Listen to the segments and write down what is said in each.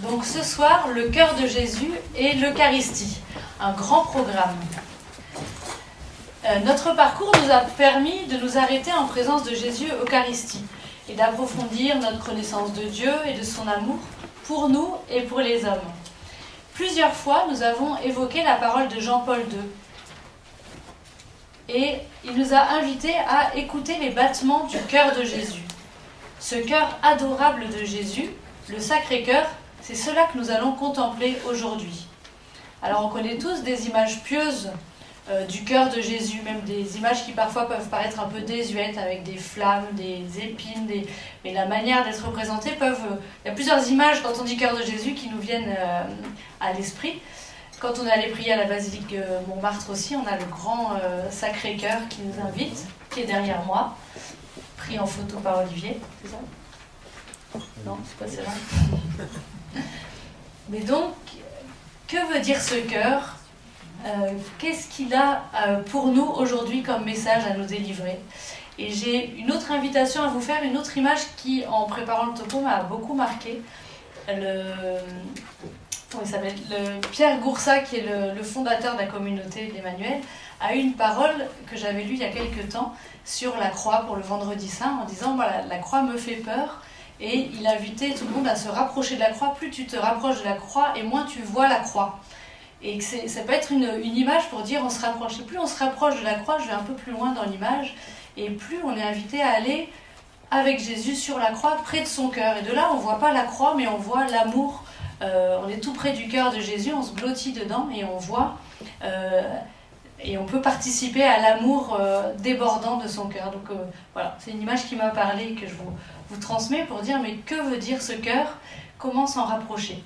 Donc ce soir, le cœur de Jésus et l'Eucharistie, un grand programme. Euh, notre parcours nous a permis de nous arrêter en présence de Jésus Eucharistie et d'approfondir notre connaissance de Dieu et de son amour pour nous et pour les hommes. Plusieurs fois, nous avons évoqué la parole de Jean-Paul II. Et il nous a invités à écouter les battements du cœur de Jésus. Ce cœur adorable de Jésus, le Sacré-Cœur, c'est cela que nous allons contempler aujourd'hui. Alors on connaît tous des images pieuses euh, du cœur de Jésus, même des images qui parfois peuvent paraître un peu désuètes avec des flammes, des épines, mais la manière d'être représentée peuvent... Euh, il y a plusieurs images quand on dit cœur de Jésus qui nous viennent euh, à l'esprit. Quand on est allé prier à la basilique Montmartre aussi, on a le grand Sacré-Cœur qui nous invite, qui est derrière moi, pris en photo par Olivier, c'est ça? Non, c'est pas celle-là. Mais donc, que veut dire ce cœur euh, qu'est-ce qu'il a euh, pour nous aujourd'hui comme message à nous délivrer. Et j'ai une autre invitation à vous faire, une autre image qui, en préparant le topo, m'a beaucoup marqué. Le, comment il le, Pierre Goursat, qui est le, fondateur de la communauté d'Emmanuel, a eu une parole que j'avais lue il y a quelques temps sur la croix pour le vendredi saint, en disant voilà, la croix me fait peur. Et il invitait tout le monde à se rapprocher de la croix. Plus tu te rapproches de la croix, et moins tu vois la croix. Et que ça peut être une, image pour dire on se rapproche. Et plus on se rapproche de la croix, je vais un peu plus loin dans l'image, et plus on est invité à aller avec Jésus sur la croix, près de son cœur. Et de là, on ne voit pas la croix, mais on voit l'amour. Euh, on est tout près du cœur de Jésus, on se blottit dedans et on voit. Euh, et on peut participer à l'amour euh, débordant de son cœur. Donc voilà, c'est une image qui m'a parlé et que je vous, vous transmets pour dire mais que veut dire ce cœur? Comment s'en rapprocher?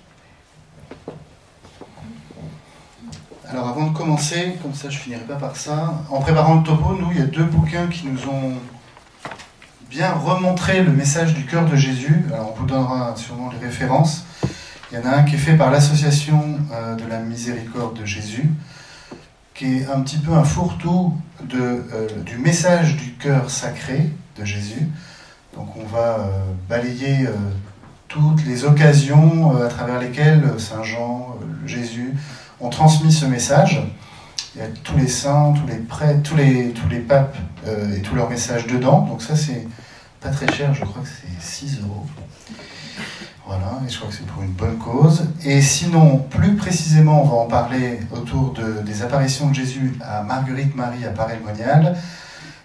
Alors avant de commencer, comme ça je finirai pas par ça, en préparant le topo, nous, il y a deux bouquins qui nous ont bien remontré le message du cœur de Jésus. Alors on vous donnera sûrement les références. Il y en a un qui est fait par l'association euh, de la miséricorde de Jésus, qui est un petit peu un fourre-tout euh, du message du cœur sacré de Jésus. Donc on va euh, balayer toutes les occasions à travers lesquelles Saint Jean, Jésus, ont transmis ce message. Il y a tous les saints, tous les prêtres, tous les, tous les papes euh, et tous leurs messages dedans. Donc ça, c'est pas très cher, je crois que c'est 6 euros. Voilà, et je crois que c'est pour une bonne cause. Et sinon, plus précisément, on va en parler autour de, des apparitions de Jésus à Marguerite Marie à Paray-le-Monial.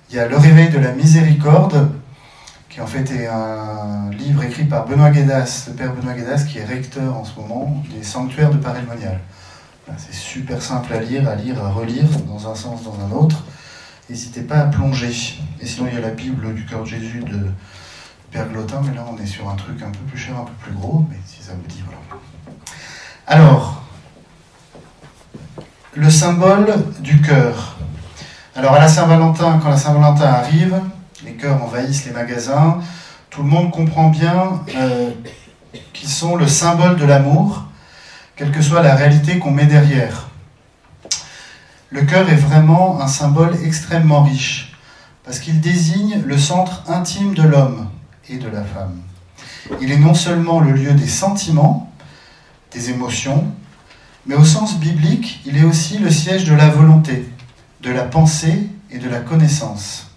Il y a Le réveil de la miséricorde, qui en fait est un livre écrit par Benoît Guédas, le père Benoît Guédas, qui est recteur en ce moment des sanctuaires de Paray-le-Monial. C'est super simple à lire, à lire, à relire, dans un sens, dans un autre. N'hésitez pas à plonger. Et sinon, il y a la Bible du cœur de Jésus de Père Glotin, mais là, on est sur un truc un peu plus cher, un peu plus gros, mais si ça vous dit, voilà. Alors, le symbole du cœur. Alors, à la Saint-Valentin, quand la Saint-Valentin arrive, les cœurs envahissent les magasins, tout le monde comprend bien euh, qu'ils sont le symbole de l'amour quelle que soit la réalité qu'on met derrière. Le cœur est vraiment un symbole extrêmement riche, parce qu'il désigne le centre intime de l'homme et de la femme. Il est non seulement le lieu des sentiments, des émotions, mais au sens biblique, il est aussi le siège de la volonté, de la pensée et de la connaissance.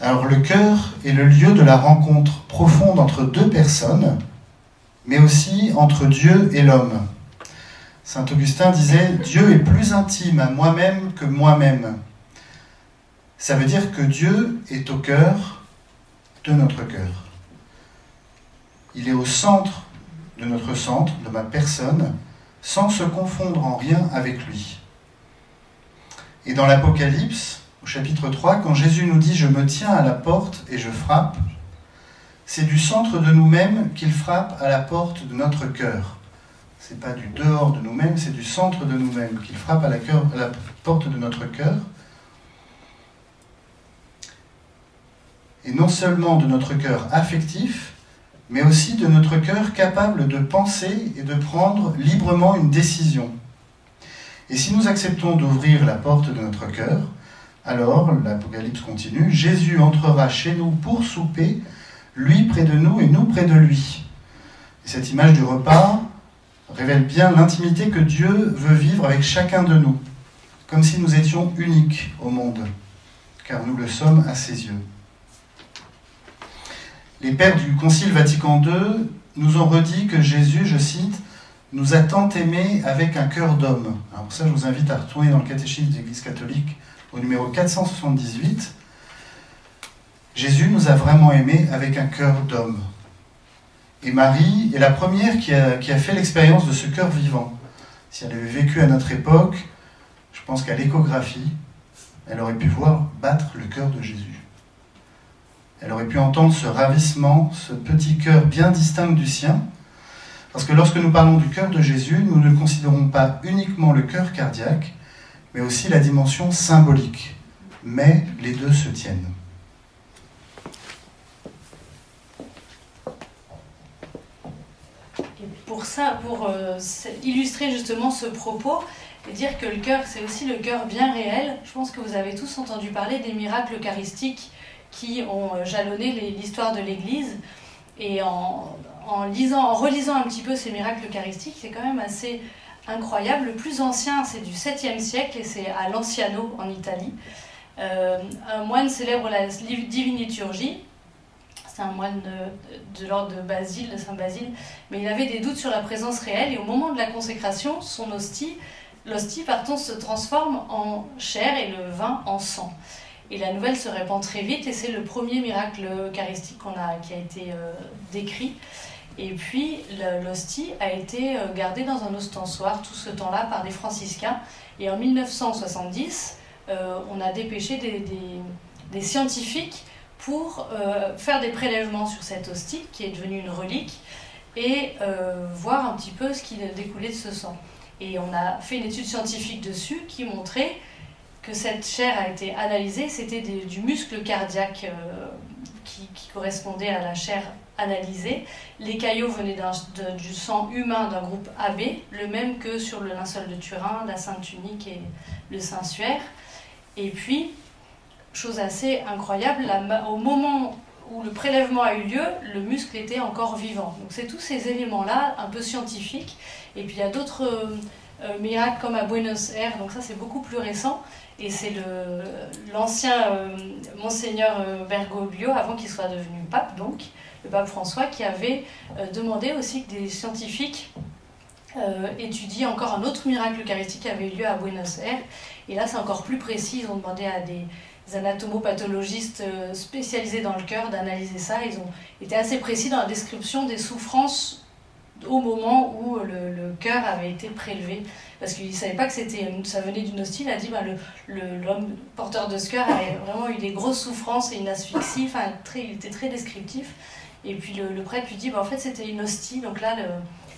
Alors le cœur est le lieu de la rencontre profonde entre deux personnes, mais aussi entre Dieu et l'homme. Saint Augustin disait, Dieu est plus intime à moi-même que moi-même. Ça veut dire que Dieu est au cœur de notre cœur. Il est au centre de notre centre, de ma personne, sans se confondre en rien avec lui. Et dans l'Apocalypse, au chapitre 3, quand Jésus nous dit ⁇ Je me tiens à la porte et je frappe ⁇ c'est du centre de nous-mêmes qu'il frappe à la porte de notre cœur. C'est pas du dehors de nous-mêmes, c'est du centre de nous-mêmes qu'il frappe à la, à la porte de notre cœur. Et non seulement de notre cœur affectif, mais aussi de notre cœur capable de penser et de prendre librement une décision. Et si nous acceptons d'ouvrir la porte de notre cœur, alors, l'Apocalypse continue, Jésus entrera chez nous pour souper lui près de nous et nous près de lui. Et cette image du repas révèle bien l'intimité que Dieu veut vivre avec chacun de nous, comme si nous étions uniques au monde, car nous le sommes à ses yeux. Les pères du Concile Vatican II nous ont redit que Jésus, je cite, nous a tant aimés avec un cœur d'homme. Alors pour ça, je vous invite à retourner dans le catéchisme de l'Église catholique au numéro 478. Jésus nous a vraiment aimés avec un cœur d'homme. Et Marie est la première qui a, qui a fait l'expérience de ce cœur vivant. Si elle avait vécu à notre époque, je pense qu'à l'échographie, elle aurait pu voir battre le cœur de Jésus. Elle aurait pu entendre ce ravissement, ce petit cœur bien distinct du sien, parce que lorsque nous parlons du cœur de Jésus, nous ne considérons pas uniquement le cœur cardiaque, mais aussi la dimension symbolique. Mais les deux se tiennent. Et pour ça, pour euh, illustrer justement ce propos, et dire que le cœur, c'est aussi le cœur bien réel, je pense que vous avez tous entendu parler des miracles eucharistiques qui ont euh, jalonné l'histoire de l'Église. Et en, lisant, en relisant un petit peu ces miracles eucharistiques, c'est quand même assez incroyable. Le plus ancien, c'est du 7e siècle et c'est à Lanciano, en Italie. Euh, un moine célèbre la divine liturgie. C'est un moine de, l'ordre de Basile, de Saint Basile, mais il avait des doutes sur la présence réelle et au moment de la consécration, son hostie, l'hostie, se transforme en chair et le vin en sang. Et la nouvelle se répand très vite et c'est le premier miracle eucharistique qu'on a, qui a été euh, décrit. Et puis l'hostie a été euh, gardée dans un ostensoir tout ce temps-là par des franciscains. Et en 1970, euh, on a dépêché des, scientifiques pour faire des prélèvements sur cette hostie qui est devenue une relique et voir un petit peu ce qui découlait de ce sang. Et on a fait une étude scientifique dessus qui montrait que cette chair a été analysée, c'était du muscle cardiaque euh, qui, correspondait à la chair analysée. Les caillots venaient du sang humain d'un groupe AB, le même que sur le linceul de Turin, la Sainte Tunique et le Saint-Suaire. Et puis, chose assez incroyable, au moment où le prélèvement a eu lieu, le muscle était encore vivant. Donc c'est tous ces éléments-là, un peu scientifiques. Et puis il y a d'autres euh, miracles comme à Buenos Aires, donc ça c'est beaucoup plus récent. Et c'est l'ancien euh, monseigneur euh, Bergoglio, avant qu'il soit devenu pape, donc, le pape François, qui avait euh, demandé aussi que des scientifiques euh, étudient encore un autre miracle eucharistique qui avait eu lieu à Buenos Aires. Et là, c'est encore plus précis. Ils ont demandé à des anatomopathologistes spécialisés dans le cœur d'analyser ça. Ils ont été assez précis dans la description des souffrances au moment où le, le cœur avait été prélevé. Parce qu'il ne savait pas que c'était, ça venait d'une hostie. Il a dit bah, l'homme porteur de ce cœur avait vraiment eu des grosses souffrances et une asphyxie. Enfin, très, il était très descriptif. Et puis le, prêtre lui dit bah, en fait, c'était une hostie. Donc là, le,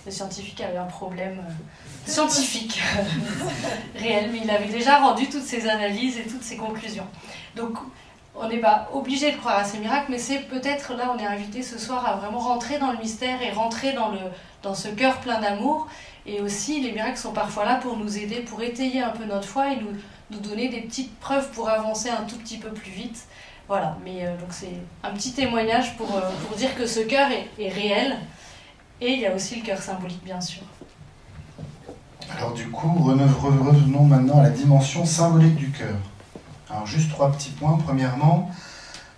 le scientifique avait un problème euh, scientifique réel, mais il avait déjà rendu toutes ses analyses et toutes ses conclusions. Donc on n'est pas obligé de croire à ces miracles, mais c'est peut-être là, on est invité ce soir à vraiment rentrer dans le mystère et rentrer dans, le, dans ce cœur plein d'amour. Et aussi, les miracles sont parfois là pour nous aider, pour étayer un peu notre foi et nous, donner des petites preuves pour avancer un tout petit peu plus vite. Voilà, mais euh, donc c'est un petit témoignage pour, euh, pour dire que ce cœur est réel. Et il y a aussi le cœur symbolique, bien sûr. Alors du coup, revenons maintenant à la dimension symbolique du cœur. Alors juste trois petits points. Premièrement,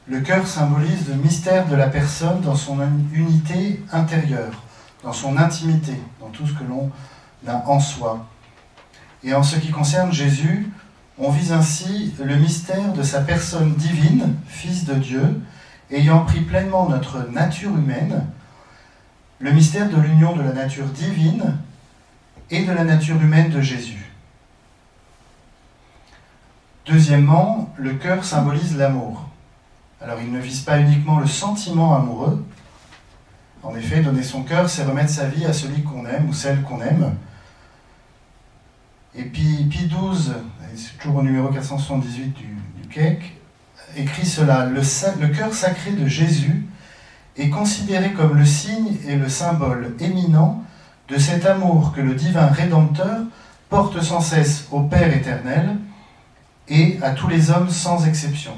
le cœur symbolise le mystère de la personne dans son unité intérieure, dans son intimité, dans tout ce que l'on a en soi. Et en ce qui concerne Jésus, on vise ainsi le mystère de sa personne divine, Fils de Dieu, ayant pris pleinement notre nature humaine, le mystère de l'union de la nature divine et de la nature humaine de Jésus. Deuxièmement, le cœur symbolise l'amour. Alors il ne vise pas uniquement le sentiment amoureux. En effet, donner son cœur, c'est remettre sa vie à celui qu'on aime ou celle qu'on aime. Et puis Pie XII, c'est toujours au numéro 478 du, du CEC, écrit cela Le, le cœur sacré de Jésus est considéré comme le signe et le symbole éminent de cet amour que le divin Rédempteur porte sans cesse au Père éternel et à tous les hommes sans exception.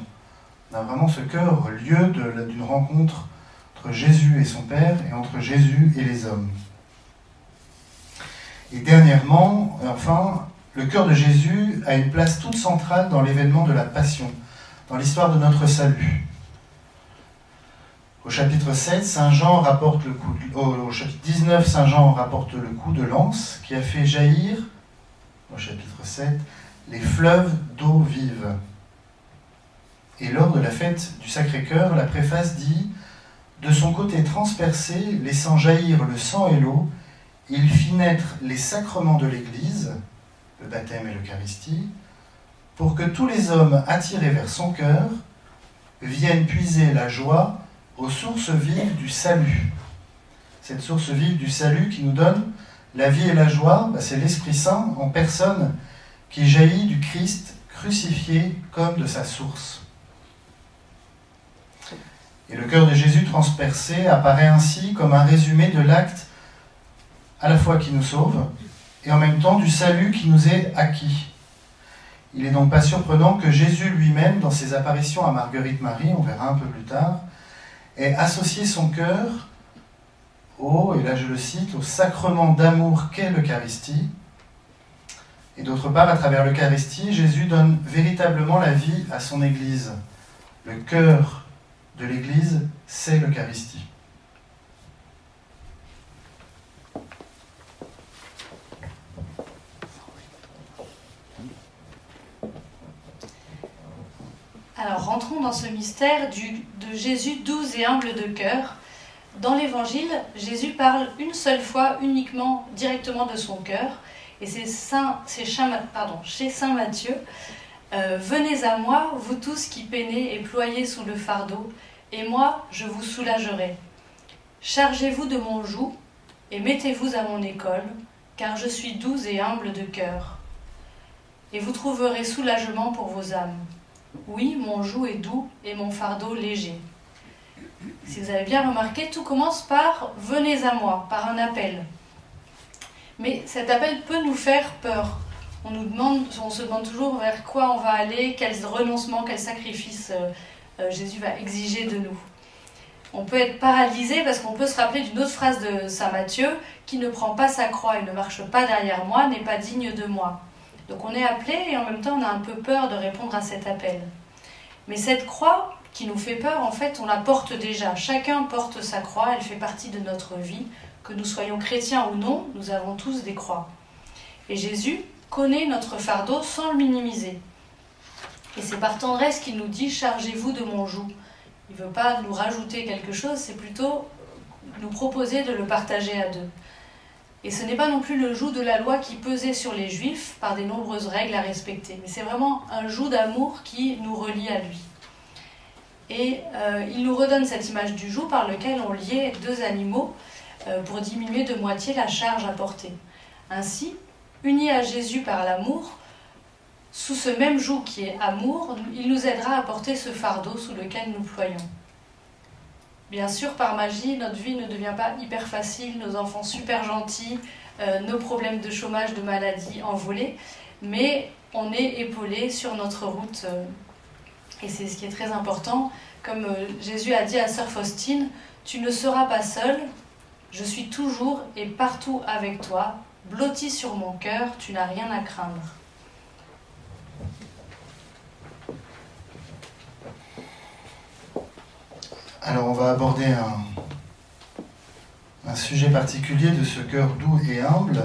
On a vraiment ce cœur, lieu d'une rencontre entre Jésus et son Père et entre Jésus et les hommes. Et dernièrement, enfin, le cœur de Jésus a une place toute centrale dans l'événement de la Passion, dans l'histoire de notre salut. Au chapitre 7, Saint Jean rapporte le coup au chapitre 19, Saint Jean rapporte le coup de lance qui a fait jaillir, au chapitre 7, les fleuves d'eau vive. Et lors de la fête du Sacré-Cœur, la préface dit De son côté transpercé, laissant jaillir le sang et l'eau, il fit naître les sacrements de l'Église, le baptême et l'Eucharistie, pour que tous les hommes attirés vers son cœur viennent puiser la joie aux sources vives du salut. Cette source vive du salut qui nous donne la vie et la joie, bah, c'est l'Esprit Saint en personne qui jaillit du Christ crucifié comme de sa source. Et le cœur de Jésus transpercé apparaît ainsi comme un résumé de l'acte à la fois qui nous sauve et en même temps du salut qui nous est acquis. Il n'est donc pas surprenant que Jésus lui-même, dans ses apparitions à Marguerite Marie, on verra un peu plus tard, ait associé son cœur au, et là je le cite, au sacrement d'amour qu'est l'Eucharistie. Et d'autre part, à travers l'Eucharistie, Jésus donne véritablement la vie à son Église. Le cœur de l'Église, c'est l'Eucharistie. Alors rentrons dans ce mystère de Jésus doux et humble de cœur. Dans l'Évangile, Jésus parle une seule fois uniquement directement de son cœur. Et c'est chez Saint Matthieu. Euh, Venez à moi, vous tous qui peinez et ployez sous le fardeau, et moi je vous soulagerai. Chargez-vous de mon joug et mettez-vous à mon école, car je suis doux et humble de cœur. Et vous trouverez soulagement pour vos âmes. Oui, mon joug est doux et mon fardeau léger. Si vous avez bien remarqué, tout commence par venez à moi, par un appel. Mais cet appel peut nous faire peur. On nous demande, on se demande toujours vers quoi on va aller, quel renoncement, quel sacrifice euh, euh, Jésus va exiger de nous. On peut être paralysé parce qu'on peut se rappeler d'une autre phrase de Saint Matthieu qui ne prend pas sa croix et ne marche pas derrière moi n'est pas digne de moi. Donc on est appelé et en même temps on a un peu peur de répondre à cet appel. Mais cette croix qui nous fait peur, en fait, on la porte déjà. Chacun porte sa croix, elle fait partie de notre vie. Que nous soyons chrétiens ou non, nous avons tous des croix. Et Jésus connaît notre fardeau sans le minimiser. Et c'est par tendresse qu'il nous dit Chargez-vous de mon joug. Il ne veut pas nous rajouter quelque chose, c'est plutôt nous proposer de le partager à deux. Et ce n'est pas non plus le joug de la loi qui pesait sur les juifs par des nombreuses règles à respecter, mais c'est vraiment un joug d'amour qui nous relie à lui. Et euh, il nous redonne cette image du joug par lequel on liait deux animaux euh, pour diminuer de moitié la charge à porter. Ainsi, unis à Jésus par l'amour, sous ce même joug qui est amour, il nous aidera à porter ce fardeau sous lequel nous ployons. Bien sûr, par magie, notre vie ne devient pas hyper facile, nos enfants super gentils, euh, nos problèmes de chômage, de maladie envolés, mais on est épaulé sur notre route. Euh, et c'est ce qui est très important. Comme euh, Jésus a dit à Sœur Faustine, tu ne seras pas seule, je suis toujours et partout avec toi, blotti sur mon cœur, tu n'as rien à craindre. Alors on va aborder un, sujet particulier de ce cœur doux et humble.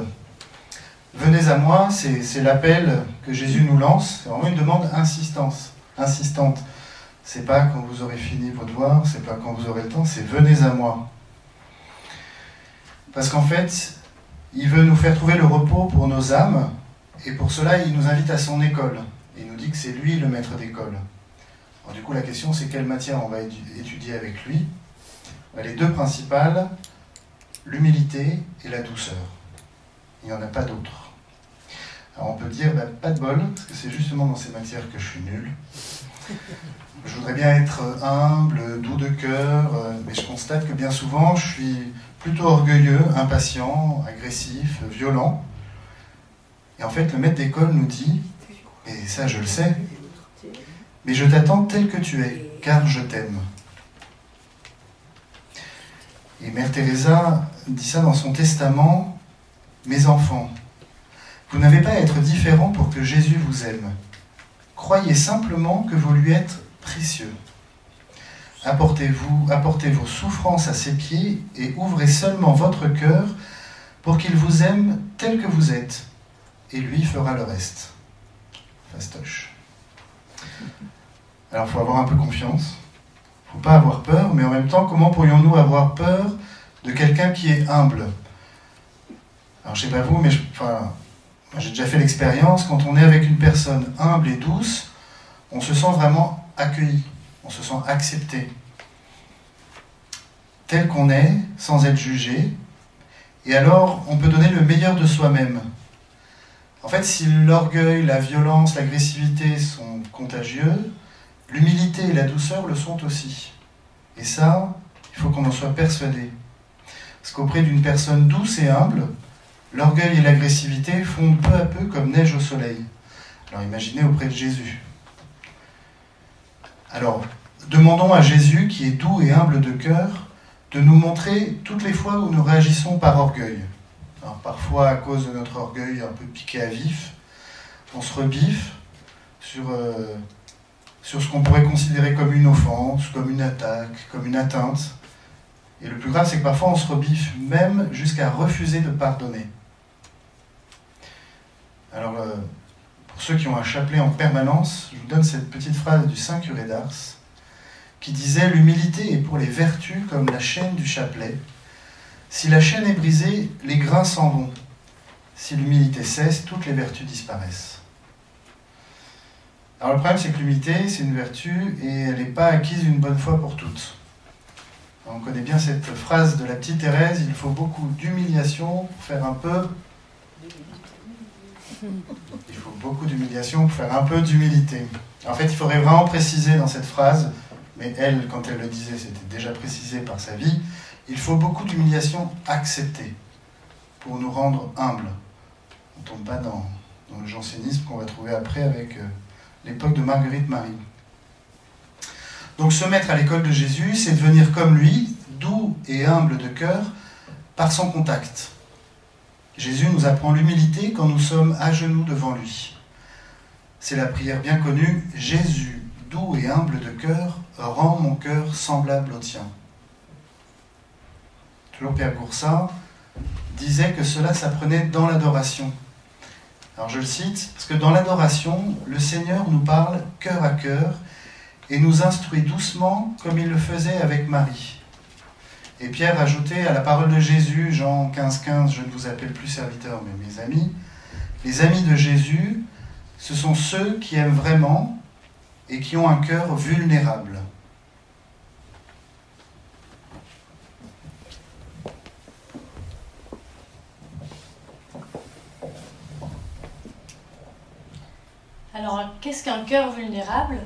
Venez à moi, c'est l'appel que Jésus nous lance. C'est vraiment une demande insistance, insistante. C'est pas quand vous aurez fini votre devoir, c'est pas quand vous aurez le temps, c'est venez à moi. Parce qu'en fait, il veut nous faire trouver le repos pour nos âmes, et pour cela, il nous invite à son école. Il nous dit que c'est lui le maître d'école du coup, la question, c'est quelle matière on va étudier avec lui? Les deux principales, l'humilité et la douceur. Il n'y en a pas d'autres. Alors on peut dire, bah, pas de bol, parce que c'est justement dans ces matières que je suis nul. Je voudrais bien être humble, doux de cœur, euh, mais je constate que bien souvent, je suis plutôt orgueilleux, impatient, agressif, violent. Et en fait, le maître d'école nous dit, et ça je le sais, mais je t'attends tel que tu es, car je t'aime. Et Mère Teresa dit ça dans son testament, Mes enfants, vous n'avez pas à être différents pour que Jésus vous aime. Croyez simplement que vous lui êtes précieux. Apportez-vous, apportez vos souffrances à ses pieds et ouvrez seulement votre cœur pour qu'il vous aime tel que vous êtes, et lui fera le reste. Fastoche. Alors il faut avoir un peu confiance, il ne faut pas avoir peur, mais en même temps, comment pourrions-nous avoir peur de quelqu'un qui est humble? Alors je ne sais pas vous, mais j'ai déjà fait l'expérience, quand on est avec une personne humble et douce, on se sent vraiment accueilli, on se sent accepté, tel qu'on est, sans être jugé, et alors on peut donner le meilleur de soi-même. En fait, si l'orgueil, la violence, l'agressivité sont contagieux, l'humilité et la douceur le sont aussi. Et ça, il faut qu'on en soit persuadé. Parce qu'auprès d'une personne douce et humble, l'orgueil et l'agressivité fondent peu à peu comme neige au soleil. Alors imaginez auprès de Jésus. Alors, demandons à Jésus, qui est doux et humble de cœur, de nous montrer toutes les fois où nous réagissons par orgueil. Alors, parfois, à cause de notre orgueil un peu piqué à vif, on se rebiffe sur, euh, sur ce qu'on pourrait considérer comme une offense, comme une attaque, comme une atteinte. Et le plus grave, c'est que parfois on se rebiffe même jusqu'à refuser de pardonner. Alors, euh, pour ceux qui ont un chapelet en permanence, je vous donne cette petite phrase du Saint Curé d'Ars qui disait L'humilité est pour les vertus comme la chaîne du chapelet. Si la chaîne est brisée, les grains s'en vont. Si l'humilité cesse, toutes les vertus disparaissent. Alors le problème, c'est que l'humilité, c'est une vertu et elle n'est pas acquise une bonne fois pour toutes. On connaît bien cette phrase de la petite Thérèse, il faut beaucoup d'humiliation pour faire un peu il faut beaucoup d'humiliation pour faire un peu d'humilité. En fait, il faudrait vraiment préciser dans cette phrase, mais elle, quand elle le disait, c'était déjà précisé par sa vie, il faut beaucoup d'humiliation acceptée pour nous rendre humbles. On ne tombe pas dans, le jansénisme qu'on va trouver après avec euh, l'époque de Marguerite Marie. Donc se mettre à l'école de Jésus, c'est devenir comme lui, doux et humble de cœur, par son contact. Jésus nous apprend l'humilité quand nous sommes à genoux devant lui. C'est la prière bien connue Jésus, doux et humble de cœur, rend mon cœur semblable au tien. Toujours Pierre Goursat disait que cela s'apprenait dans l'adoration. Alors je le cite, parce que dans l'adoration, le Seigneur nous parle cœur à cœur et nous instruit doucement comme il le faisait avec Marie. Et Pierre ajoutait à la parole de Jésus, Jean 15, 15, je ne vous appelle plus serviteur, mais mes amis. Les amis de Jésus, ce sont ceux qui aiment vraiment et qui ont un cœur vulnérable. Alors, qu'est-ce qu'un cœur vulnérable?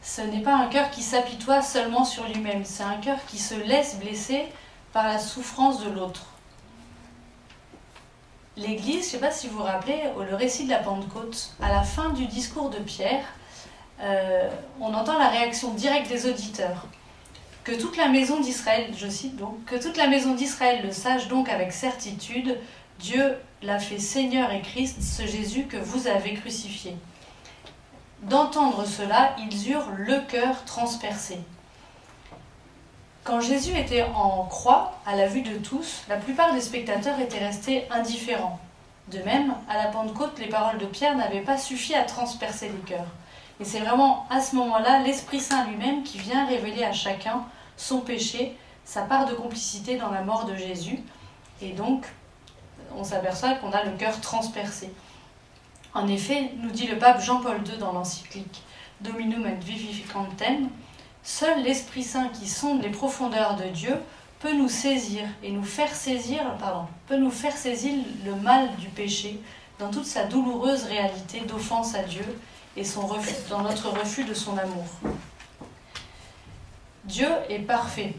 Ce n'est pas un cœur qui s'apitoie seulement sur lui-même, c'est un cœur qui se laisse blesser par la souffrance de l'autre. L'Église, je ne sais pas si vous vous rappelez, le récit de la Pentecôte, à la fin du discours de Pierre, euh, on entend la réaction directe des auditeurs. Que toute la maison d'Israël, je cite donc, que toute la maison d'Israël le sache donc avec certitude, Dieu l'a fait Seigneur et Christ, ce Jésus que vous avez crucifié. D'entendre cela, ils eurent le cœur transpercé. Quand Jésus était en croix, à la vue de tous, la plupart des spectateurs étaient restés indifférents. De même, à la Pentecôte, les paroles de Pierre n'avaient pas suffi à transpercer les cœurs. Et c'est vraiment à ce moment-là l'Esprit Saint lui-même qui vient révéler à chacun son péché, sa part de complicité dans la mort de Jésus. Et donc, on s'aperçoit qu'on a le cœur transpercé. En effet, nous dit le pape Jean-Paul II dans l'encyclique Dominum et Vivificantem, seul l'Esprit Saint qui sonde les profondeurs de Dieu peut nous saisir et nous faire saisir, pardon, peut nous faire saisir le mal du péché dans toute sa douloureuse réalité d'offense à Dieu et dans notre refus de son amour. Dieu est parfait,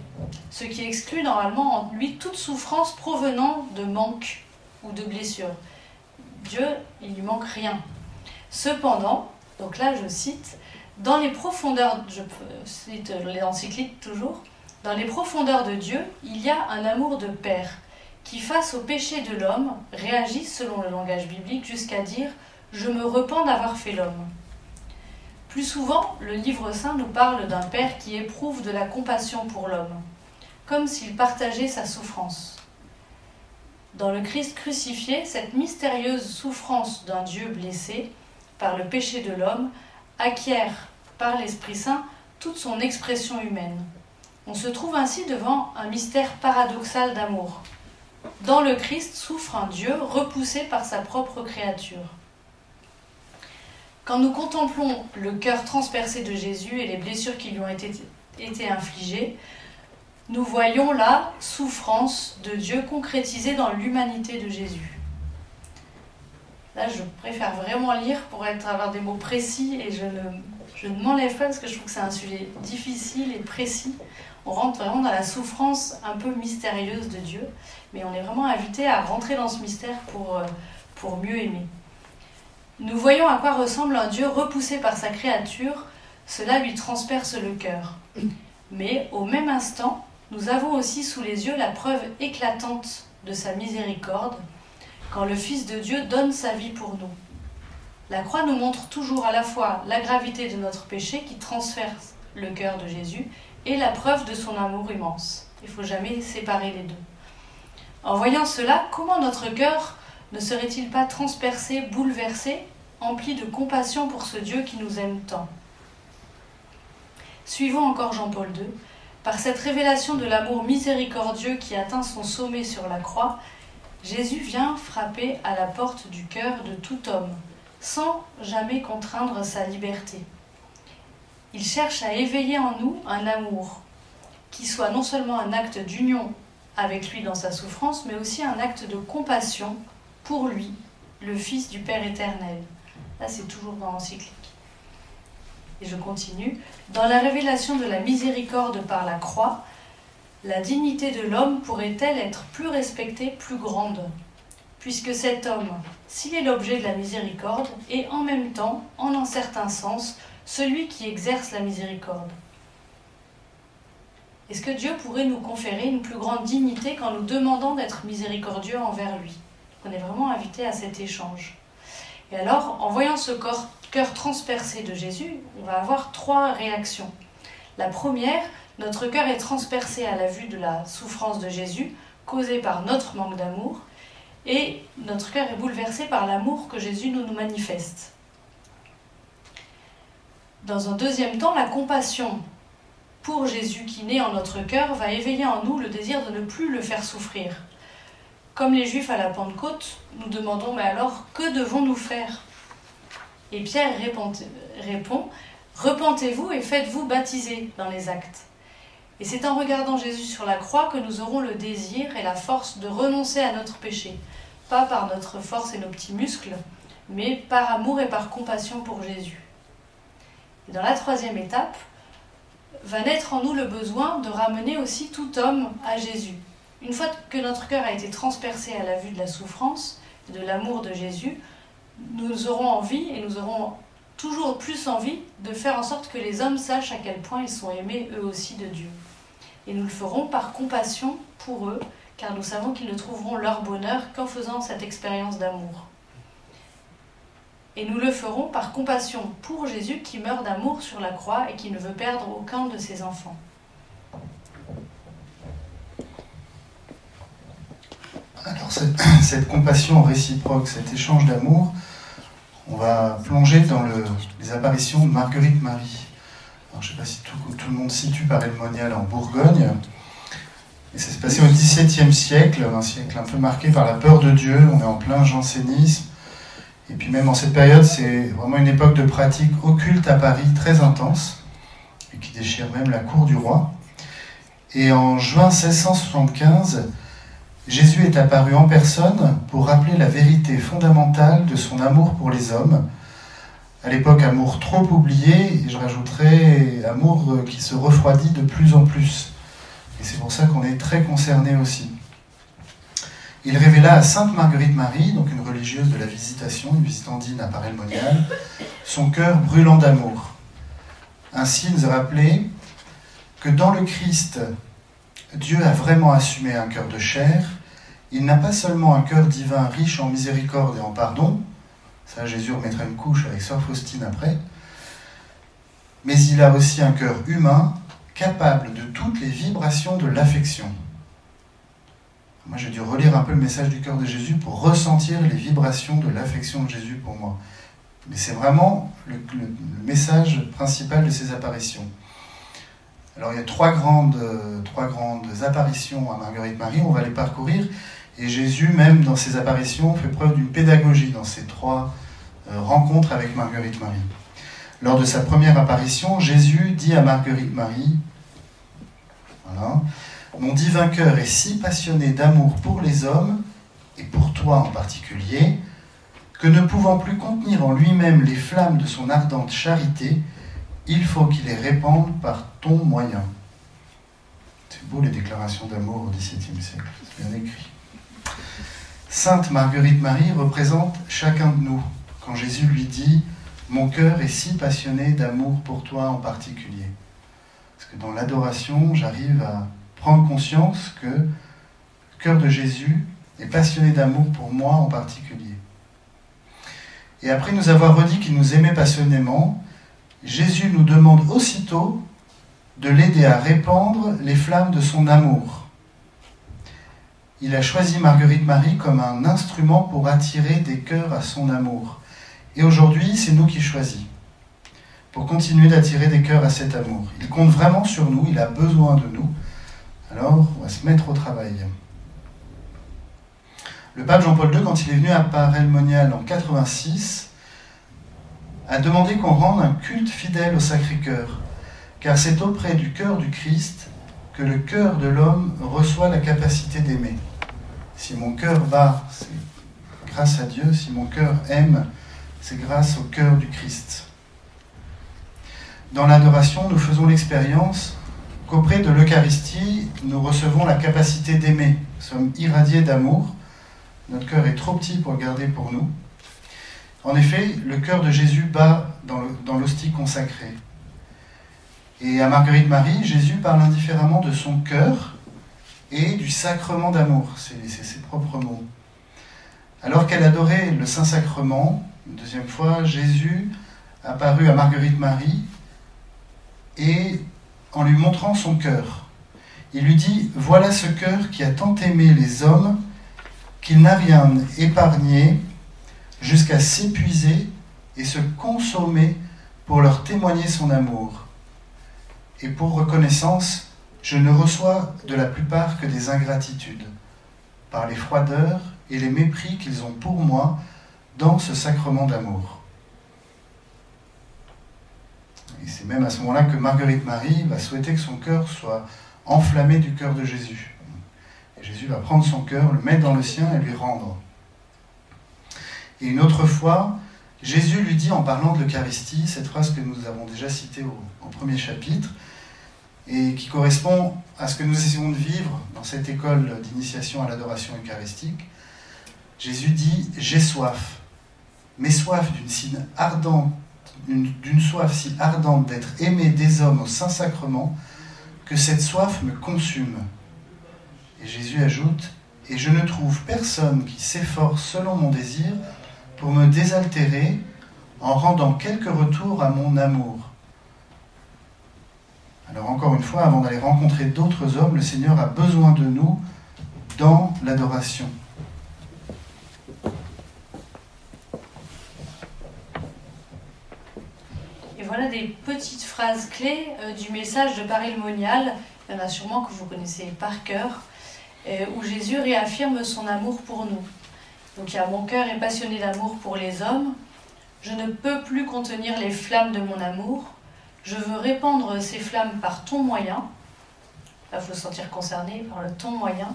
ce qui exclut normalement en lui toute souffrance provenant de manque ou de blessure. Dieu, il lui manque rien. Cependant, donc là je cite, dans les profondeurs, je cite l'encyclique toujours, Dans les profondeurs de Dieu, il y a un amour de Père qui, face au péché de l'homme, réagit selon le langage biblique jusqu'à dire ⁇ Je me repens d'avoir fait l'homme ⁇ Plus souvent, le livre saint nous parle d'un Père qui éprouve de la compassion pour l'homme, comme s'il partageait sa souffrance. Dans le Christ crucifié, cette mystérieuse souffrance d'un Dieu blessé par le péché de l'homme acquiert par l'Esprit Saint toute son expression humaine. On se trouve ainsi devant un mystère paradoxal d'amour. Dans le Christ souffre un Dieu repoussé par sa propre créature. Quand nous contemplons le cœur transpercé de Jésus et les blessures qui lui ont été, infligées, nous voyons la souffrance de Dieu concrétisée dans l'humanité de Jésus. Là, je préfère vraiment lire pour être, avoir des mots précis et je ne, je ne m'enlève pas parce que je trouve que c'est un sujet difficile et précis. On rentre vraiment dans la souffrance un peu mystérieuse de Dieu, mais on est vraiment invité à rentrer dans ce mystère pour, euh, pour mieux aimer. Nous voyons à quoi ressemble un Dieu repoussé par sa créature, cela lui transperce le cœur. Mais au même instant, nous avons aussi sous les yeux la preuve éclatante de sa miséricorde, quand le Fils de Dieu donne sa vie pour nous. La croix nous montre toujours à la fois la gravité de notre péché qui transperce le cœur de Jésus et la preuve de son amour immense. Il ne faut jamais séparer les deux. En voyant cela, comment notre cœur ne serait-il pas transpercé, bouleversé, empli de compassion pour ce Dieu qui nous aime tant? Suivons encore Jean-Paul II. Par cette révélation de l'amour miséricordieux qui atteint son sommet sur la croix, Jésus vient frapper à la porte du cœur de tout homme, sans jamais contraindre sa liberté. Il cherche à éveiller en nous un amour qui soit non seulement un acte d'union avec lui dans sa souffrance, mais aussi un acte de compassion pour lui, le Fils du Père éternel. Là, c'est toujours dans l'encyclique. Et je continue. Dans la révélation de la miséricorde par la croix, la dignité de l'homme pourrait-elle être plus respectée, plus grande? Puisque cet homme, s'il est l'objet de la miséricorde, est en même temps, en un certain sens, celui qui exerce la miséricorde. Est-ce que Dieu pourrait nous conférer une plus grande dignité quand nous demandons d'être miséricordieux envers lui? On est vraiment invité à cet échange. Et alors, en voyant ce corps, cœur transpercé de Jésus, on va avoir trois réactions. La première, notre cœur est transpercé à la vue de la souffrance de Jésus, causée par notre manque d'amour, et notre cœur est bouleversé par l'amour que Jésus nous, manifeste. Dans un deuxième temps, la compassion pour Jésus qui naît en notre cœur va éveiller en nous le désir de ne plus le faire souffrir. Comme les Juifs à la Pentecôte, nous demandons mais alors que devons-nous faire Et Pierre répond, Repentez-vous et faites-vous baptiser dans les actes. Et c'est en regardant Jésus sur la croix que nous aurons le désir et la force de renoncer à notre péché, pas par notre force et nos petits muscles, mais par amour et par compassion pour Jésus. Et dans la troisième étape, va naître en nous le besoin de ramener aussi tout homme à Jésus. Une fois que notre cœur a été transpercé à la vue de la souffrance, et de l'amour de Jésus, nous aurons envie et nous aurons toujours plus envie de faire en sorte que les hommes sachent à quel point ils sont aimés eux aussi de Dieu. Et nous le ferons par compassion pour eux, car nous savons qu'ils ne trouveront leur bonheur qu'en faisant cette expérience d'amour. Et nous le ferons par compassion pour Jésus qui meurt d'amour sur la croix et qui ne veut perdre aucun de ses enfants. Alors cette, compassion réciproque, cet échange d'amour, va plonger dans les apparitions de Marguerite Marie je ne sais pas si tout, le monde situe paray le en Bourgogne. Et ça s'est passé au XVIIe siècle, un siècle un peu marqué par la peur de Dieu. On est en plein jansénisme. Et puis même en cette période, c'est vraiment une époque de pratique occulte à Paris très intense, et qui déchire même la cour du roi. Et en juin 1675, Jésus est apparu en personne pour rappeler la vérité fondamentale de son amour pour les hommes, à l'époque amour trop oublié, et je rajouterais amour euh, qui se refroidit de plus en plus. Et c'est pour ça qu'on est très concerné aussi. Il révéla à Sainte Marguerite Marie, donc une religieuse de la Visitation, une visitandine à Paray-le-Monial, son cœur brûlant d'amour. Ainsi, il nous a rappelé que dans le Christ, Dieu a vraiment assumé un cœur de chair. Il n'a pas seulement un cœur divin riche en miséricorde et en pardon, ça Jésus remettra une couche avec Sœur Faustine après, mais il a aussi un cœur humain capable de toutes les vibrations de l'affection. Moi, j'ai dû relire un peu le message du cœur de Jésus pour ressentir les vibrations de l'affection de Jésus pour moi. Mais c'est vraiment le, message principal de ces apparitions. Alors, il y a trois grandes, trois grandes apparitions à Marguerite Marie, on va les parcourir. Et Jésus, même dans ses apparitions, fait preuve d'une pédagogie dans ces trois euh, rencontres avec Marguerite Marie. Lors de sa première apparition, Jésus dit à Marguerite Marie, voilà, Mon divin cœur est si passionné d'amour pour les hommes, et pour toi en particulier, que ne pouvant plus contenir en lui-même les flammes de son ardente charité, il faut qu'il les répande par ton moyen. C'est beau les déclarations d'amour au XVIIe siècle, c'est bien écrit. Sainte Marguerite Marie représente chacun de nous. Quand Jésus lui dit mon cœur est si passionné d'amour pour toi en particulier. Parce que dans l'adoration, j'arrive à prendre conscience que le cœur de Jésus est passionné d'amour pour moi en particulier. Et après nous avoir redit qu'il nous aimait passionnément, Jésus nous demande aussitôt de l'aider à répandre les flammes de son amour. Il a choisi Marguerite Marie comme un instrument pour attirer des cœurs à son amour. Et aujourd'hui, c'est nous qui choisissons pour continuer d'attirer des cœurs à cet amour. Il compte vraiment sur nous, il a besoin de nous. Alors, on va se mettre au travail. Le pape Jean-Paul II, quand il est venu à Paray-le-Monial en 86, a demandé qu'on rende un culte fidèle au Sacré-Cœur, car c'est auprès du cœur du Christ que le cœur de l'homme reçoit la capacité d'aimer. Si mon cœur bat, c'est grâce à Dieu, si mon cœur aime, c'est grâce au cœur du Christ. Dans l'adoration, nous faisons l'expérience qu'auprès de l'Eucharistie, nous recevons la capacité d'aimer. Nous sommes irradiés d'amour. Notre cœur est trop petit pour le garder pour nous. En effet, le cœur de Jésus bat dans l'hostie consacrée. Et à Marguerite Marie, Jésus parle indifféremment de son cœur et du sacrement d'amour. C'est ses propres mots. Alors qu'elle adorait le Saint-Sacrement, une deuxième fois, Jésus apparut à Marguerite Marie et en lui montrant son cœur, il lui dit, voilà ce cœur qui a tant aimé les hommes qu'il n'a rien épargné jusqu'à s'épuiser et se consommer pour leur témoigner son amour. Et pour reconnaissance, je ne reçois de la plupart que des ingratitudes, par les froideurs et les mépris qu'ils ont pour moi dans ce sacrement d'amour. Et c'est même à ce moment-là que Marguerite Marie va souhaiter que son cœur soit enflammé du cœur de Jésus. Et Jésus va prendre son cœur, le mettre dans le sien et lui rendre. Et une autre fois, Jésus lui dit en parlant de l'Eucharistie, cette phrase que nous avons déjà citée au, premier chapitre, et qui correspond à ce que nous essayons de vivre dans cette école d'initiation à l'adoration eucharistique, Jésus dit J'ai soif mais soif d'une soif si ardente d'être aimé des hommes au Saint-Sacrement, que cette soif me consume. Et Jésus ajoute, et je ne trouve personne qui s'efforce selon mon désir pour me désaltérer en rendant quelques retours à mon amour. Alors encore une fois, avant d'aller rencontrer d'autres hommes, le Seigneur a besoin de nous dans l'adoration. voilà des petites phrases clés euh, du message de Paris le Monial. Il y en a sûrement que vous connaissez par cœur, euh, où Jésus réaffirme son amour pour nous. Donc il mon cœur est passionné d'amour pour les hommes. Je ne peux plus contenir les flammes de mon amour. Je veux répandre ces flammes par ton moyen. Il faut se sentir concerné par le ton moyen.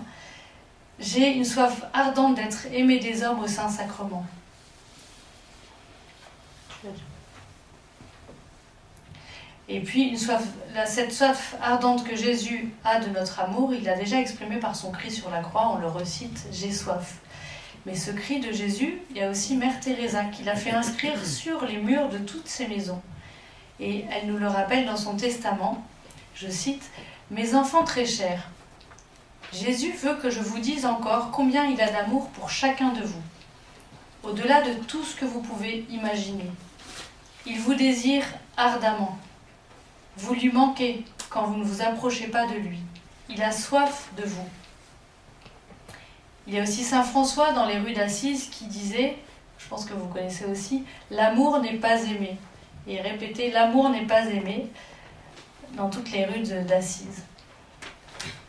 J'ai une soif ardente d'être aimé des hommes au Saint-Sacrement. Et puis, cette soif ardente que Jésus a de notre amour, il l'a déjà exprimé par son cri sur la croix, on le recite, J'ai soif. Mais ce cri de Jésus, il y a aussi Mère Teresa qui l'a fait inscrire sur les murs de toutes ses maisons. Et elle nous le rappelle dans son testament, je cite, Mes enfants très chers, Jésus veut que je vous dise encore combien il a d'amour pour chacun de vous, au-delà de tout ce que vous pouvez imaginer. Il vous désire ardemment. Vous lui manquez quand vous ne vous approchez pas de lui. Il a soif de vous. Il y a aussi Saint François dans les rues d'Assise qui disait, je pense que vous connaissez aussi, l'amour n'est pas aimé. Et répétez, l'amour n'est pas aimé dans toutes les rues d'Assise.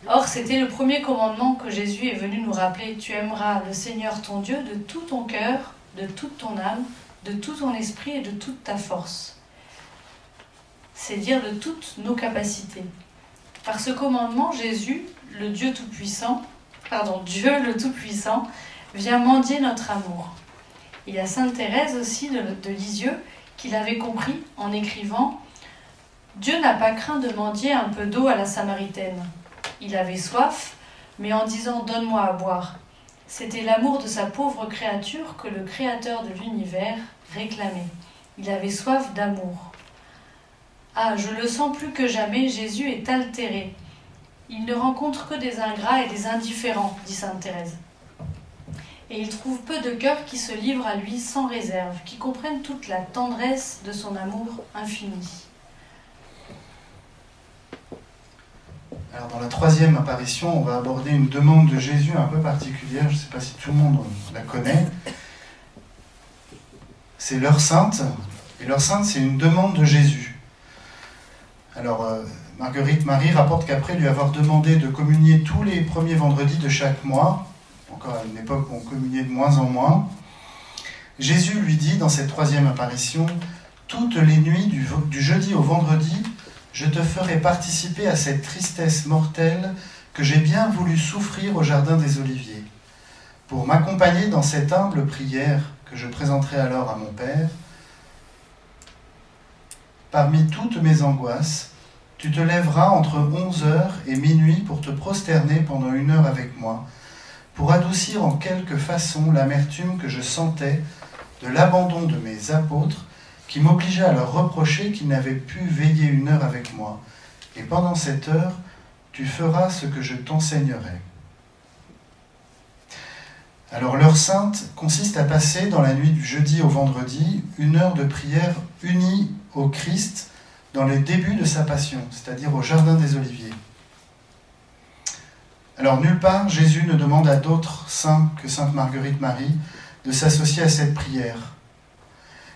Or, c'était le premier commandement que Jésus est venu nous rappeler. Tu aimeras le Seigneur ton Dieu de tout ton cœur, de toute ton âme, de tout ton esprit et de toute ta force. C'est dire de toutes nos capacités. Par ce commandement, Jésus, le Dieu Tout-Puissant, pardon, Dieu le Tout-Puissant, vient mendier notre amour. Il y a Sainte Thérèse aussi de, Lisieux qui l'avait compris en écrivant Dieu n'a pas craint de mendier un peu d'eau à la Samaritaine. Il avait soif, mais en disant Donne-moi à boire. C'était l'amour de sa pauvre créature que le Créateur de l'univers réclamait. Il avait soif d'amour. Ah, je le sens plus que jamais, Jésus est altéré. Il ne rencontre que des ingrats et des indifférents, dit sainte Thérèse. Et il trouve peu de cœurs qui se livrent à lui sans réserve, qui comprennent toute la tendresse de son amour infini. Alors dans la troisième apparition, on va aborder une demande de Jésus un peu particulière, je ne sais pas si tout le monde la connaît. C'est l'heure sainte, et l'heure sainte c'est une demande de Jésus. Alors euh, Marguerite Marie rapporte qu'après lui avoir demandé de communier tous les premiers vendredis de chaque mois, encore à une époque où on communiait de moins en moins, Jésus lui dit dans cette troisième apparition, toutes les nuits du, du jeudi au vendredi, je te ferai participer à cette tristesse mortelle que j'ai bien voulu souffrir au Jardin des Oliviers. Pour m'accompagner dans cette humble prière que je présenterai alors à mon Père, parmi toutes mes angoisses, tu te lèveras entre onze heures et minuit pour te prosterner pendant une heure avec moi, pour adoucir en quelque façon l'amertume que je sentais de l'abandon de mes apôtres qui m'obligeait à leur reprocher qu'ils n'avaient pu veiller une heure avec moi. Et pendant cette heure, tu feras ce que je t'enseignerai. Alors l'heure sainte consiste à passer dans la nuit du jeudi au vendredi une heure de prière unie au Christ dans le début de sa passion, c'est-à-dire au Jardin des Oliviers. Alors nulle part Jésus ne demande à d'autres saints que Sainte Marguerite Marie de s'associer à cette prière.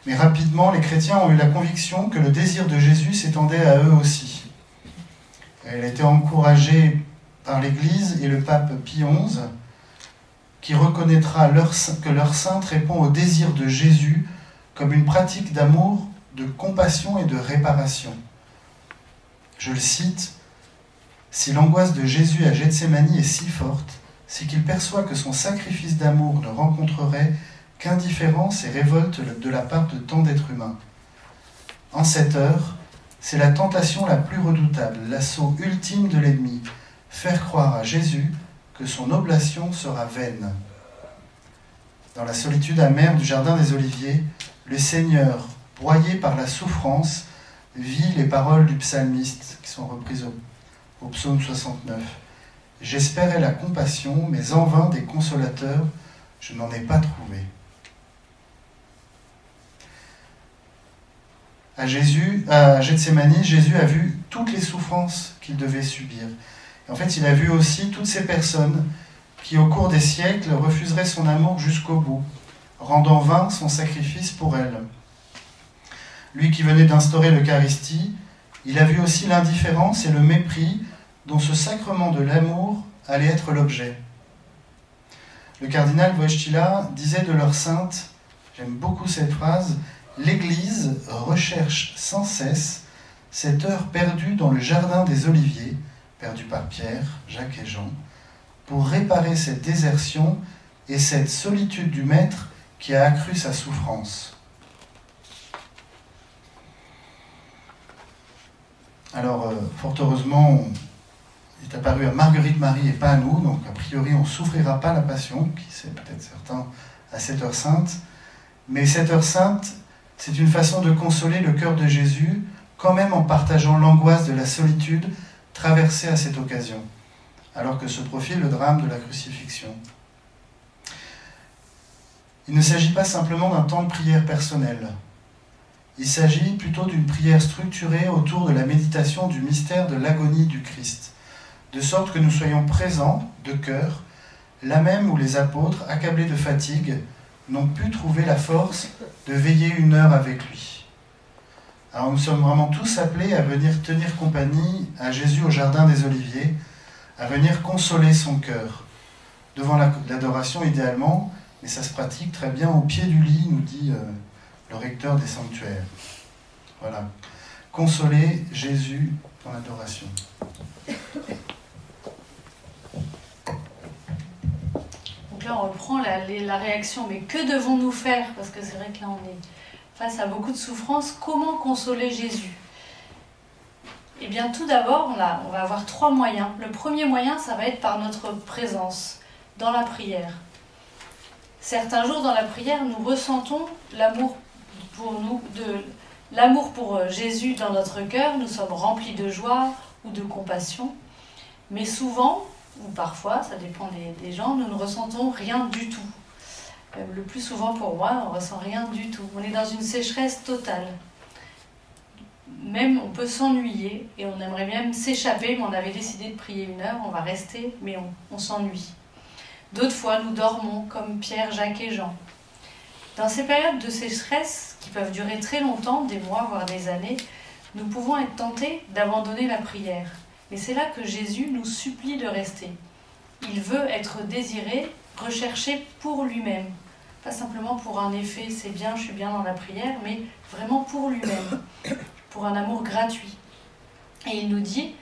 Mais rapidement, les chrétiens ont eu la conviction que le désir de Jésus s'étendait à eux aussi. Elle a été encouragée par l'Église et le pape Pie XI, qui reconnaîtra que leur sainte répond au désir de Jésus comme une pratique d'amour, de compassion et de réparation. Je le cite, Si l'angoisse de Jésus à Gethsemane est si forte, c'est qu'il perçoit que son sacrifice d'amour ne rencontrerait qu'indifférence et révolte de la part de tant d'êtres humains. En cette heure, c'est la tentation la plus redoutable, l'assaut ultime de l'ennemi, faire croire à Jésus que son oblation sera vaine. Dans la solitude amère du Jardin des Oliviers, le Seigneur, broyé par la souffrance, vit les paroles du psalmiste qui sont reprises au, au psaume 69. J'espérais la compassion, mais en vain des consolateurs, je n'en ai pas trouvé. à Jésus, à Gethsemane, Jésus a vu toutes les souffrances qu'il devait subir. En fait, il a vu aussi toutes ces personnes qui, au cours des siècles, refuseraient son amour jusqu'au bout, rendant vain son sacrifice pour elles. Lui qui venait d'instaurer l'Eucharistie, il a vu aussi l'indifférence et le mépris dont ce sacrement de l'amour allait être l'objet. Le cardinal Wojtyla disait de leur sainte, j'aime beaucoup cette phrase, l'Église recherche sans cesse cette heure perdue dans le jardin des Oliviers, perdue par Pierre, Jacques et Jean, pour réparer cette désertion et cette solitude du Maître qui a accru sa souffrance. Alors, euh, fort heureusement, il est apparu à Marguerite Marie et pas à nous, donc a priori on ne souffrira pas la passion, qui c'est peut-être certain, à cette heure sainte. Mais cette heure sainte, c'est une façon de consoler le cœur de Jésus, quand même en partageant l'angoisse de la solitude traversée à cette occasion. alors que se profile le drame de la crucifixion. Il ne s'agit pas simplement d'un temps de prière personnel. Il s'agit plutôt d'une prière structurée autour de la méditation du mystère de l'agonie du Christ, de sorte que nous soyons présents de cœur, là même où les apôtres, accablés de fatigue, n'ont pu trouver la force de veiller une heure avec lui. Alors nous sommes vraiment tous appelés à venir tenir compagnie à Jésus au Jardin des Oliviers, à venir consoler son cœur. Devant l'adoration idéalement, mais ça se pratique très bien au pied du lit, nous dit euh, le recteur des sanctuaires. Voilà. Consoler Jésus dans l'adoration. Donc là, on reprend la, la réaction. Mais que devons-nous faire? Parce que c'est vrai que là, on est face à beaucoup de souffrances. Comment consoler Jésus? Eh bien, tout d'abord, on, on va avoir trois moyens. Le premier moyen, ça va être par notre présence dans la prière. Certains jours dans la prière, nous ressentons l'amour pour nous, de l'amour pour euh, Jésus dans notre cœur. Nous sommes remplis de joie ou de compassion. Mais souvent, ou parfois, ça dépend des, gens, nous ne ressentons rien du tout. Euh, le plus souvent pour moi, on ne ressent rien du tout. On est dans une sécheresse totale. Même on peut s'ennuyer et on aimerait même s'échapper, mais on avait décidé de prier une heure, on va rester, mais on s'ennuie. D'autres fois, nous dormons comme Pierre, Jacques et Jean. Dans ces périodes de sécheresse, qui peuvent durer très longtemps, des mois, voire des années, nous pouvons être tentés d'abandonner la prière. Mais c'est là que Jésus nous supplie de rester. Il veut être désiré, recherché pour lui-même. Pas simplement pour un effet, c'est bien, je suis bien dans la prière, mais vraiment pour lui-même, pour un amour gratuit. Et il nous dit,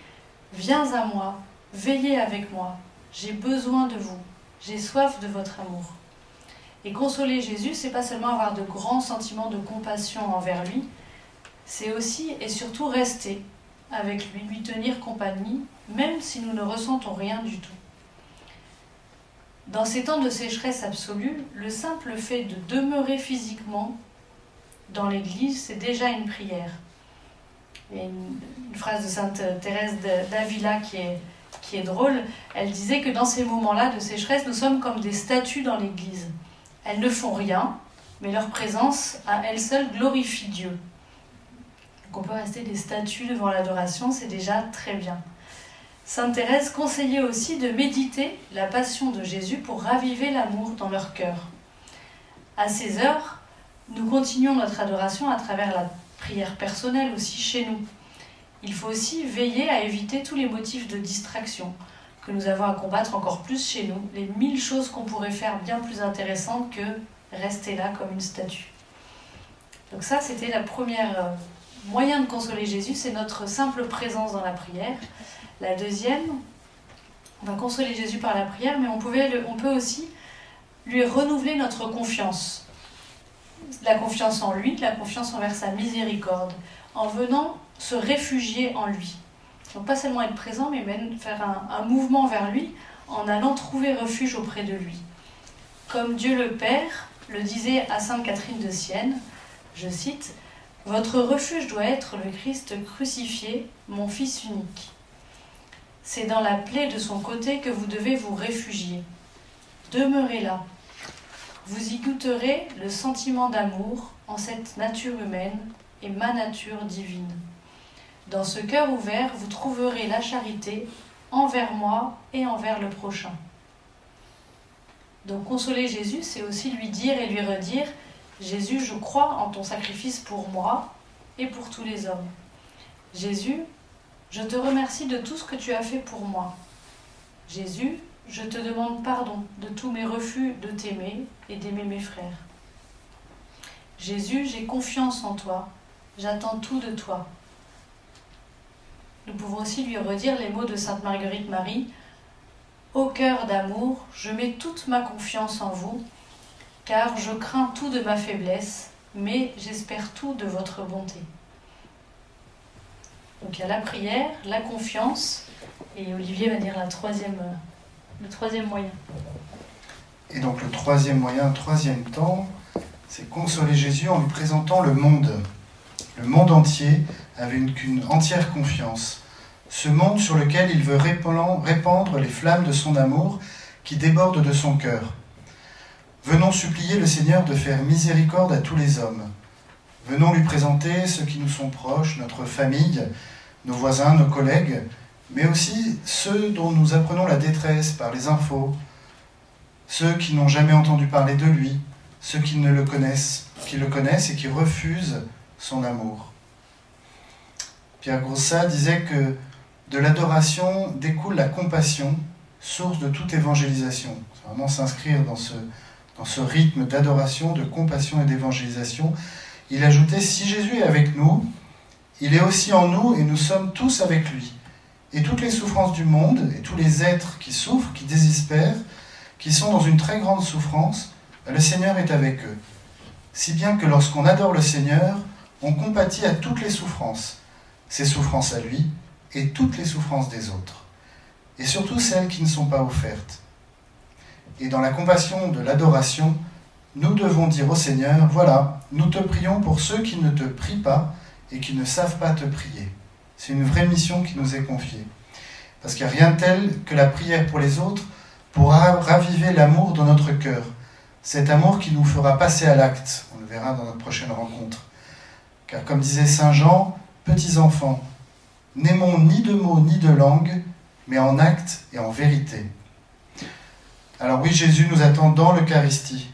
viens à moi, veillez avec moi, j'ai besoin de vous. J'ai soif de votre amour. Et consoler Jésus, c'est pas seulement avoir de grands sentiments de compassion envers lui, c'est aussi et surtout rester avec lui, lui tenir compagnie, même si nous ne ressentons rien du tout. Dans ces temps de sécheresse absolue, le simple fait de demeurer physiquement dans l'Église, c'est déjà une prière. Il y a une, phrase de Sainte Thérèse d'Avila qui est drôle, elle disait que dans ces moments-là de sécheresse, nous sommes comme des statues dans l'Église. Elles ne font rien, mais leur présence à elles seules glorifie Dieu. Donc on peut rester des statues devant l'adoration, c'est déjà très bien. Sainte Thérèse conseillait aussi de méditer la passion de Jésus pour raviver l'amour dans leur cœur. À ces heures, nous continuons notre adoration à travers la prière personnelle aussi chez nous. Il faut aussi veiller à éviter tous les motifs de distraction que nous avons à combattre encore plus chez nous, les mille choses qu'on pourrait faire bien plus intéressantes que rester là comme une statue. Donc ça, c'était la première euh, moyen de consoler Jésus, c'est notre simple présence dans la prière. La deuxième, on va consoler Jésus par la prière, mais on, pouvait, on peut aussi lui renouveler notre confiance. La confiance en lui, la confiance envers sa miséricorde, en venant se réfugier en lui. Donc pas seulement être présent, mais même faire un, mouvement vers lui en allant trouver refuge auprès de lui. Comme Dieu le Père le disait à Sainte Catherine de Sienne, je cite, Votre refuge doit être le Christ crucifié, mon Fils unique. C'est dans la plaie de son côté que vous devez vous réfugier. Demeurez là. Vous y goûterez le sentiment d'amour en cette nature humaine et ma nature divine. Dans ce cœur ouvert, vous trouverez la charité envers moi et envers le prochain. Donc consoler Jésus, c'est aussi lui dire et lui redire, Jésus, je crois en ton sacrifice pour moi et pour tous les hommes. Jésus, je te remercie de tout ce que tu as fait pour moi. Jésus, je te demande pardon de tous mes refus de t'aimer et d'aimer mes frères. Jésus, j'ai confiance en toi, j'attends tout de toi. Nous pouvons aussi lui redire les mots de Sainte Marguerite Marie. Au cœur d'amour, je mets toute ma confiance en vous, car je crains tout de ma faiblesse, mais j'espère tout de votre bonté. Donc il y a la prière, la confiance, et Olivier va dire la troisième, le troisième moyen. Et donc le troisième moyen, troisième temps, c'est consoler Jésus en lui présentant le monde, le monde entier, avec une, entière confiance ce monde sur lequel il veut répandre les flammes de son amour qui débordent de son cœur. Venons supplier le Seigneur de faire miséricorde à tous les hommes. Venons lui présenter ceux qui nous sont proches, notre famille, nos voisins, nos collègues, mais aussi ceux dont nous apprenons la détresse par les infos, ceux qui n'ont jamais entendu parler de lui, ceux qui ne le connaissent, qui le connaissent et qui refusent son amour. Pierre Grossat disait que de l'adoration découle la compassion, source de toute évangélisation. C'est vraiment s'inscrire dans ce, dans ce rythme d'adoration, de compassion et d'évangélisation. Il ajoutait, si Jésus est avec nous, il est aussi en nous et nous sommes tous avec lui. Et toutes les souffrances du monde et tous les êtres qui souffrent, qui désespèrent, qui sont dans une très grande souffrance, ben, le Seigneur est avec eux. Si bien que lorsqu'on adore le Seigneur, on compatit à toutes les souffrances, ses souffrances à lui et toutes les souffrances des autres, et surtout celles qui ne sont pas offertes. Et dans la compassion de l'adoration, nous devons dire au Seigneur, voilà, nous te prions pour ceux qui ne te prient pas et qui ne savent pas te prier. C'est une vraie mission qui nous est confiée. Parce qu'il n'y a rien tel que la prière pour les autres pour raviver l'amour dans notre cœur. Cet amour qui nous fera passer à l'acte. On le verra dans notre prochaine rencontre. Car comme disait Saint Jean, petits enfants, n'aimons ni de mots ni de langue, mais en acte et en vérité. Alors oui, Jésus nous attend dans l'Eucharistie.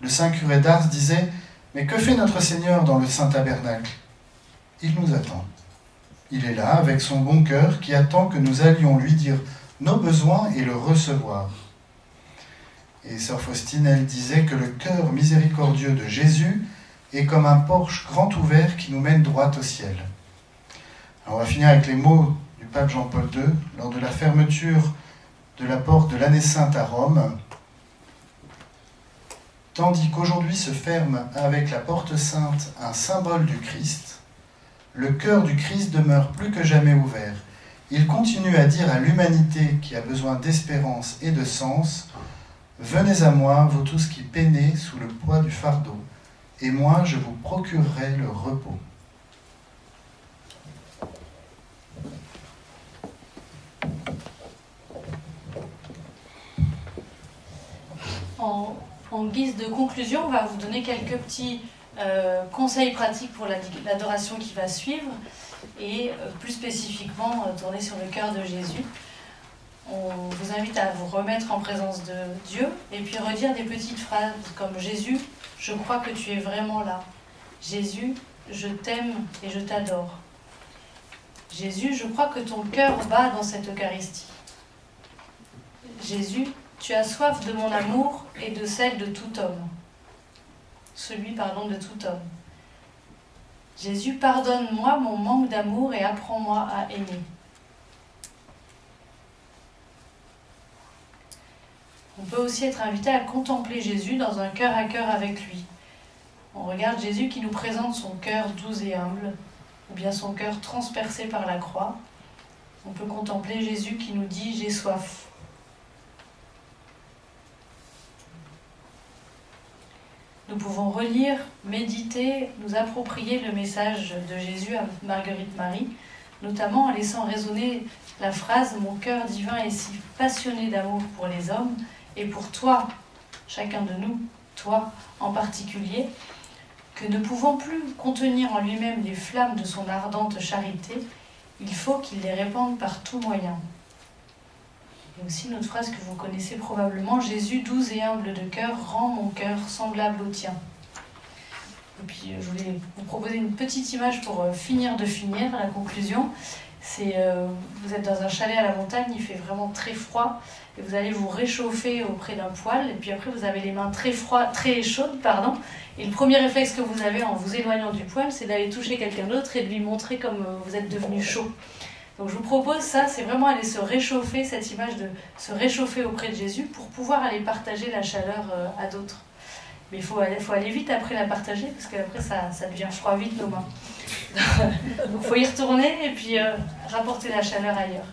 Le saint curé d'Ars disait, mais que fait notre Seigneur dans le saint tabernacle? Il nous attend. Il est là avec son bon cœur qui attend que nous allions lui dire nos besoins et le recevoir. Et sœur Faustine, elle disait que le cœur miséricordieux de Jésus est comme un porche grand ouvert qui nous mène droit au ciel. on va finir avec les mots du pape Jean-Paul II lors de la fermeture de la porte de l'année sainte à Rome. Tandis qu'aujourd'hui se ferme avec la porte sainte un symbole du Christ, le cœur du Christ demeure plus que jamais ouvert il continue à dire à l'humanité qui a besoin d'espérance et de sens, Venez à moi, vous tous qui peinez sous le poids du fardeau, et moi je vous procurerai le repos. En, guise de conclusion, on va vous donner quelques petits euh, conseils pratiques pour l'adoration qui va suivre et euh, plus spécifiquement euh, tourner sur le cœur de Jésus. On vous invite à vous remettre en présence de Dieu et puis redire des petites phrases comme Jésus, je crois que tu es vraiment là. Jésus, je t'aime et je t'adore. Jésus, je crois que ton cœur bat dans cette Eucharistie. Jésus, tu as soif de mon amour et de celle de tout homme. Celui, pardon, de tout homme. Jésus, pardonne-moi mon manque d'amour et apprends-moi à aimer. On peut aussi être invité à contempler Jésus dans un cœur à cœur avec lui. On regarde Jésus qui nous présente son cœur doux et humble, ou bien son cœur transpercé par la croix. On peut contempler Jésus qui nous dit J'ai soif. Nous pouvons relire, méditer, nous approprier le message de Jésus à Marguerite Marie, notamment en laissant résonner la phrase Mon cœur divin est si passionné d'amour pour les hommes et pour toi, chacun de nous, toi en particulier, que ne pouvant plus contenir en lui-même les flammes de son ardente charité, il faut qu'il les répande par tout moyen. Et aussi une autre phrase que vous connaissez probablement, Jésus doux et humble de cœur rend mon cœur semblable au tien. Et puis euh, je voulais vous proposer une petite image pour euh, finir de finir la conclusion. C'est euh, vous êtes dans un chalet à la montagne, il fait vraiment très froid et vous allez vous réchauffer auprès d'un poêle et puis après vous avez les mains très froides, très chaudes pardon. Et le premier réflexe que vous avez en vous éloignant du poêle, c'est d'aller toucher quelqu'un d'autre et de lui montrer comme vous êtes devenu chaud. Donc je vous propose ça, c'est vraiment aller se réchauffer, cette image de se réchauffer auprès de Jésus pour pouvoir aller partager la chaleur euh, à d'autres. Mais il faut aller, vite après la partager parce qu'après ça, ça devient froid vite nos mains. Donc il faut y retourner et puis euh, rapporter la chaleur ailleurs.